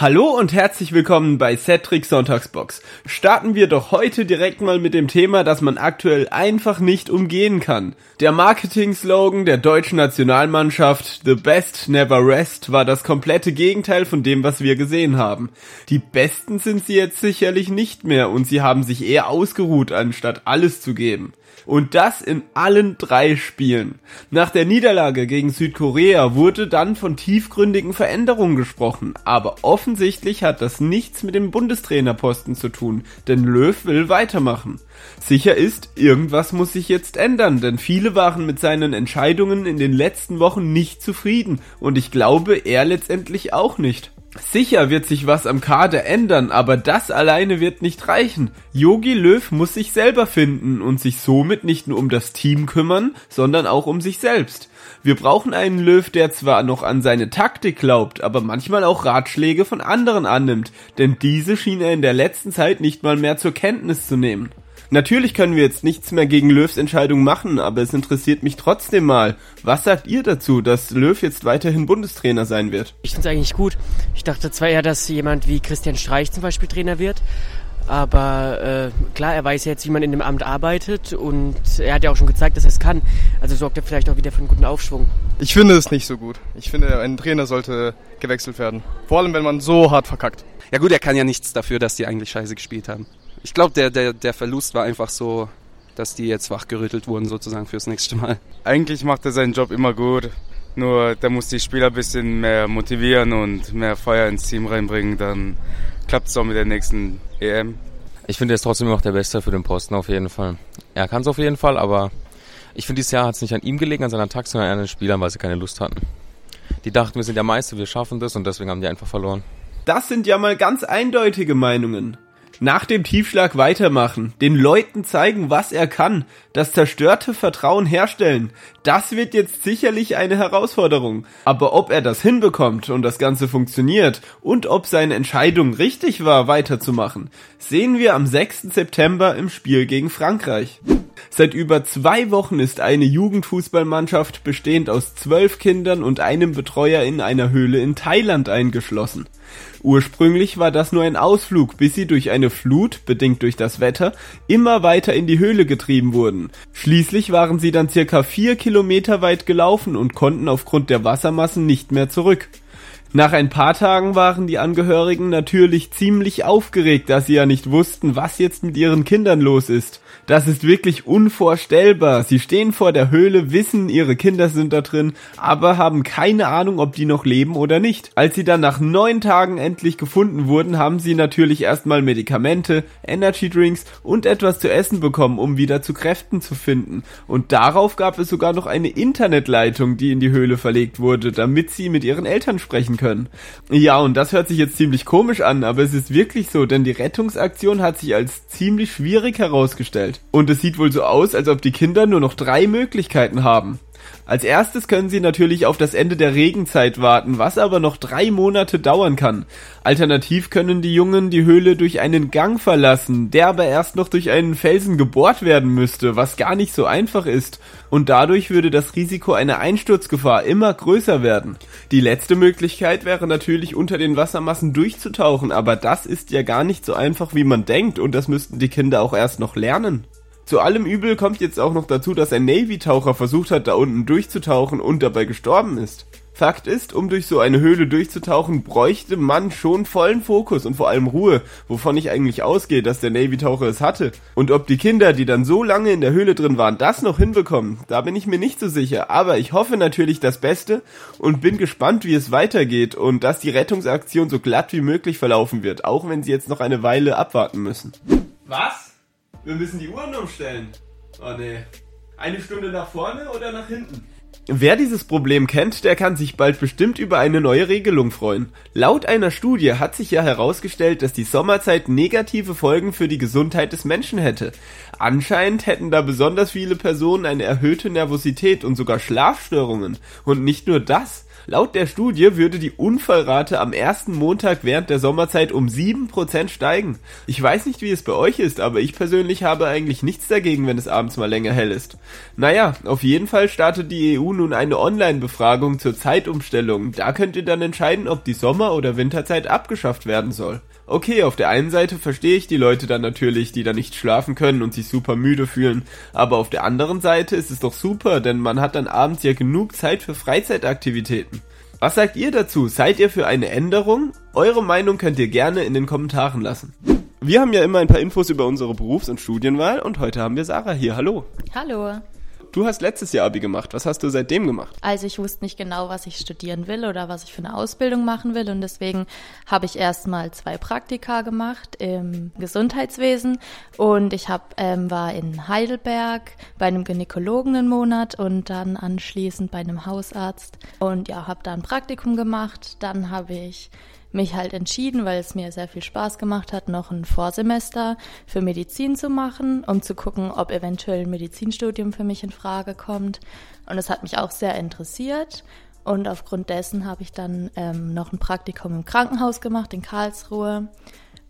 Hallo und herzlich willkommen bei Cedric Sonntagsbox. Starten wir doch heute direkt mal mit dem Thema, das man aktuell einfach nicht umgehen kann. Der Marketing-Slogan der deutschen Nationalmannschaft The Best Never Rest war das komplette Gegenteil von dem, was wir gesehen haben. Die Besten sind sie jetzt sicherlich nicht mehr und sie haben sich eher ausgeruht, anstatt alles zu geben. Und das in allen drei Spielen. Nach der Niederlage gegen Südkorea wurde dann von tiefgründigen Veränderungen gesprochen, aber offensichtlich hat das nichts mit dem Bundestrainerposten zu tun, denn Löw will weitermachen. Sicher ist, irgendwas muss sich jetzt ändern, denn viele waren mit seinen Entscheidungen in den letzten Wochen nicht zufrieden und ich glaube, er letztendlich auch nicht. Sicher wird sich was am Kader ändern, aber das alleine wird nicht reichen. Yogi Löw muss sich selber finden und sich somit nicht nur um das Team kümmern, sondern auch um sich selbst. Wir brauchen einen Löw, der zwar noch an seine Taktik glaubt, aber manchmal auch Ratschläge von anderen annimmt, denn diese schien er in der letzten Zeit nicht mal mehr zur Kenntnis zu nehmen. Natürlich können wir jetzt nichts mehr gegen Löws Entscheidung machen, aber es interessiert mich trotzdem mal. Was sagt ihr dazu, dass Löw jetzt weiterhin Bundestrainer sein wird? Ich finde es eigentlich gut. Ich dachte zwar eher, dass jemand wie Christian Streich zum Beispiel Trainer wird, aber äh, klar, er weiß jetzt, wie man in dem Amt arbeitet und er hat ja auch schon gezeigt, dass er es kann. Also sorgt er vielleicht auch wieder für einen guten Aufschwung. Ich finde es nicht so gut. Ich finde, ein Trainer sollte gewechselt werden. Vor allem, wenn man so hart verkackt. Ja gut, er kann ja nichts dafür, dass die eigentlich scheiße gespielt haben ich glaube, der, der, der Verlust war einfach so, dass die jetzt wachgerüttelt wurden sozusagen fürs nächste Mal. Eigentlich macht er seinen Job immer gut. Nur der muss die Spieler ein bisschen mehr motivieren und mehr Feuer ins Team reinbringen. Dann klappt es auch mit der nächsten EM. Ich finde, er ist trotzdem noch der Beste für den Posten auf jeden Fall. Er kann es auf jeden Fall, aber ich finde, dieses Jahr hat es nicht an ihm gelegen, an seiner Taktik, sondern an den Spielern, weil sie keine Lust hatten. Die dachten, wir sind der Meister, wir schaffen das und deswegen haben die einfach verloren. Das sind ja mal ganz eindeutige Meinungen nach dem Tiefschlag weitermachen, den Leuten zeigen, was er kann, das zerstörte Vertrauen herstellen. Das wird jetzt sicherlich eine Herausforderung. Aber ob er das hinbekommt und das Ganze funktioniert und ob seine Entscheidung richtig war, weiterzumachen, sehen wir am 6. September im Spiel gegen Frankreich. Seit über zwei Wochen ist eine Jugendfußballmannschaft bestehend aus zwölf Kindern und einem Betreuer in einer Höhle in Thailand eingeschlossen. Ursprünglich war das nur ein Ausflug, bis sie durch eine Flut, bedingt durch das Wetter, immer weiter in die Höhle getrieben wurden. Schließlich waren sie dann circa vier Kilometer weit gelaufen und konnten aufgrund der Wassermassen nicht mehr zurück. Nach ein paar Tagen waren die Angehörigen natürlich ziemlich aufgeregt, da sie ja nicht wussten, was jetzt mit ihren Kindern los ist. Das ist wirklich unvorstellbar. Sie stehen vor der Höhle, wissen, ihre Kinder sind da drin, aber haben keine Ahnung, ob die noch leben oder nicht. Als sie dann nach neun Tagen endlich gefunden wurden, haben sie natürlich erstmal Medikamente, Energy Drinks und etwas zu essen bekommen, um wieder zu Kräften zu finden. Und darauf gab es sogar noch eine Internetleitung, die in die Höhle verlegt wurde, damit sie mit ihren Eltern sprechen können. Ja, und das hört sich jetzt ziemlich komisch an, aber es ist wirklich so, denn die Rettungsaktion hat sich als ziemlich schwierig herausgestellt. Und es sieht wohl so aus, als ob die Kinder nur noch drei Möglichkeiten haben. Als erstes können sie natürlich auf das Ende der Regenzeit warten, was aber noch drei Monate dauern kann. Alternativ können die Jungen die Höhle durch einen Gang verlassen, der aber erst noch durch einen Felsen gebohrt werden müsste, was gar nicht so einfach ist. Und dadurch würde das Risiko einer Einsturzgefahr immer größer werden. Die letzte Möglichkeit wäre natürlich unter den Wassermassen durchzutauchen, aber das ist ja gar nicht so einfach, wie man denkt, und das müssten die Kinder auch erst noch lernen. Zu allem Übel kommt jetzt auch noch dazu, dass ein Navy-Taucher versucht hat, da unten durchzutauchen und dabei gestorben ist. Fakt ist, um durch so eine Höhle durchzutauchen, bräuchte man schon vollen Fokus und vor allem Ruhe, wovon ich eigentlich ausgehe, dass der Navy-Taucher es hatte. Und ob die Kinder, die dann so lange in der Höhle drin waren, das noch hinbekommen, da bin ich mir nicht so sicher. Aber ich hoffe natürlich das Beste und bin gespannt, wie es weitergeht und dass die Rettungsaktion so glatt wie möglich verlaufen wird, auch wenn sie jetzt noch eine Weile abwarten müssen. Was? Wir müssen die Uhren umstellen. Oh ne. Eine Stunde nach vorne oder nach hinten? Wer dieses Problem kennt, der kann sich bald bestimmt über eine neue Regelung freuen. Laut einer Studie hat sich ja herausgestellt, dass die Sommerzeit negative Folgen für die Gesundheit des Menschen hätte. Anscheinend hätten da besonders viele Personen eine erhöhte Nervosität und sogar Schlafstörungen. Und nicht nur das. Laut der Studie würde die Unfallrate am ersten Montag während der Sommerzeit um 7% steigen. Ich weiß nicht, wie es bei euch ist, aber ich persönlich habe eigentlich nichts dagegen, wenn es abends mal länger hell ist. Naja, auf jeden Fall startet die EU nun eine Online-Befragung zur Zeitumstellung. Da könnt ihr dann entscheiden, ob die Sommer- oder Winterzeit abgeschafft werden soll. Okay, auf der einen Seite verstehe ich die Leute dann natürlich, die da nicht schlafen können und sich super müde fühlen, aber auf der anderen Seite ist es doch super, denn man hat dann abends ja genug Zeit für Freizeitaktivitäten. Was sagt ihr dazu? Seid ihr für eine Änderung? Eure Meinung könnt ihr gerne in den Kommentaren lassen. Wir haben ja immer ein paar Infos über unsere Berufs- und Studienwahl und heute haben wir Sarah hier. Hallo. Hallo. Du hast letztes Jahr Abi gemacht. Was hast du seitdem gemacht? Also ich wusste nicht genau, was ich studieren will oder was ich für eine Ausbildung machen will und deswegen habe ich erstmal zwei Praktika gemacht im Gesundheitswesen und ich hab, ähm, war in Heidelberg bei einem Gynäkologen einen Monat und dann anschließend bei einem Hausarzt und ja, habe da ein Praktikum gemacht. Dann habe ich mich halt entschieden, weil es mir sehr viel Spaß gemacht hat, noch ein Vorsemester für Medizin zu machen, um zu gucken, ob eventuell ein Medizinstudium für mich in Frage kommt. Und es hat mich auch sehr interessiert. Und aufgrund dessen habe ich dann ähm, noch ein Praktikum im Krankenhaus gemacht in Karlsruhe.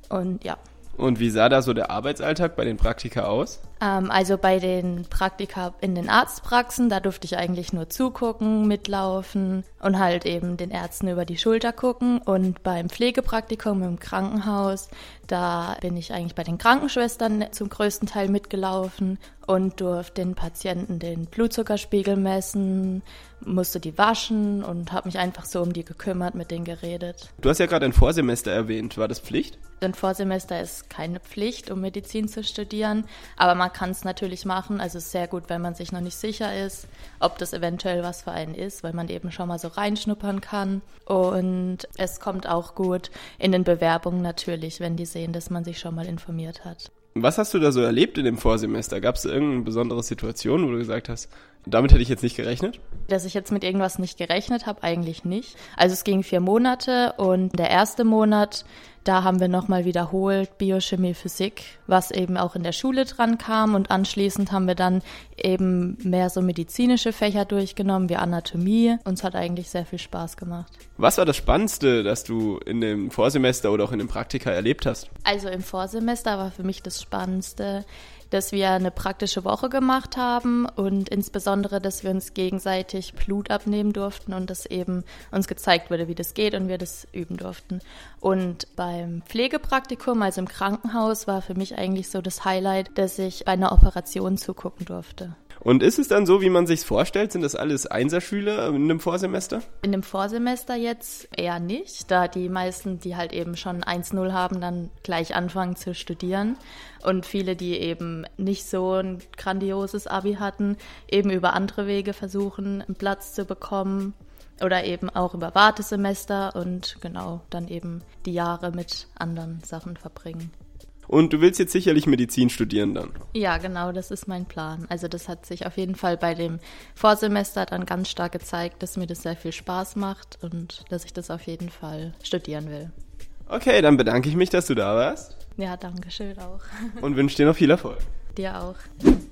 Und ja. Und wie sah da so der Arbeitsalltag bei den Praktika aus? Ähm, also bei den Praktika in den Arztpraxen, da durfte ich eigentlich nur zugucken, mitlaufen und halt eben den Ärzten über die Schulter gucken. Und beim Pflegepraktikum im Krankenhaus, da bin ich eigentlich bei den Krankenschwestern zum größten Teil mitgelaufen und durfte den Patienten den Blutzuckerspiegel messen, musste die waschen und habe mich einfach so um die gekümmert, mit denen geredet. Du hast ja gerade ein Vorsemester erwähnt. War das Pflicht? Ein Vorsemester ist keine Pflicht, um Medizin zu studieren, aber man kann es natürlich machen. Also ist sehr gut, wenn man sich noch nicht sicher ist, ob das eventuell was für einen ist, weil man eben schon mal so reinschnuppern kann. Und es kommt auch gut in den Bewerbungen natürlich, wenn die sehen, dass man sich schon mal informiert hat. Was hast du da so erlebt in dem Vorsemester? Gab es irgendeine besondere Situation, wo du gesagt hast, damit hätte ich jetzt nicht gerechnet? Dass ich jetzt mit irgendwas nicht gerechnet habe, eigentlich nicht. Also es ging vier Monate und der erste Monat, da haben wir nochmal wiederholt Biochemie, Physik, was eben auch in der Schule dran kam und anschließend haben wir dann eben mehr so medizinische Fächer durchgenommen wie Anatomie. Uns hat eigentlich sehr viel Spaß gemacht. Was war das Spannendste, das du in dem Vorsemester oder auch in dem Praktika erlebt hast? Also im Vorsemester war für mich das Spannendste, dass wir eine praktische Woche gemacht haben und insbesondere, dass wir uns gegenseitig Blut abnehmen durften und dass eben uns gezeigt wurde, wie das geht und wir das üben durften. Und beim Pflegepraktikum, also im Krankenhaus, war für mich eigentlich so das Highlight, dass ich bei einer Operation zugucken durfte. Und ist es dann so, wie man sich vorstellt? Sind das alles Einserschüler in einem Vorsemester? In dem Vorsemester jetzt eher nicht, da die meisten, die halt eben schon 1-0 haben, dann gleich anfangen zu studieren. Und viele, die eben nicht so ein grandioses Abi hatten, eben über andere Wege versuchen, einen Platz zu bekommen. Oder eben auch über Wartesemester und genau dann eben die Jahre mit anderen Sachen verbringen. Und du willst jetzt sicherlich Medizin studieren dann. Ja, genau, das ist mein Plan. Also das hat sich auf jeden Fall bei dem Vorsemester dann ganz stark gezeigt, dass mir das sehr viel Spaß macht und dass ich das auf jeden Fall studieren will. Okay, dann bedanke ich mich, dass du da warst. Ja, danke schön auch. Und wünsche dir noch viel Erfolg. Dir auch.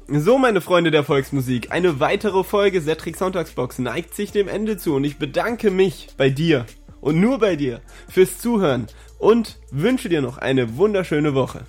So, meine Freunde der Volksmusik, eine weitere Folge Settrick Sonntagsbox neigt sich dem Ende zu und ich bedanke mich bei dir und nur bei dir fürs Zuhören und wünsche dir noch eine wunderschöne Woche.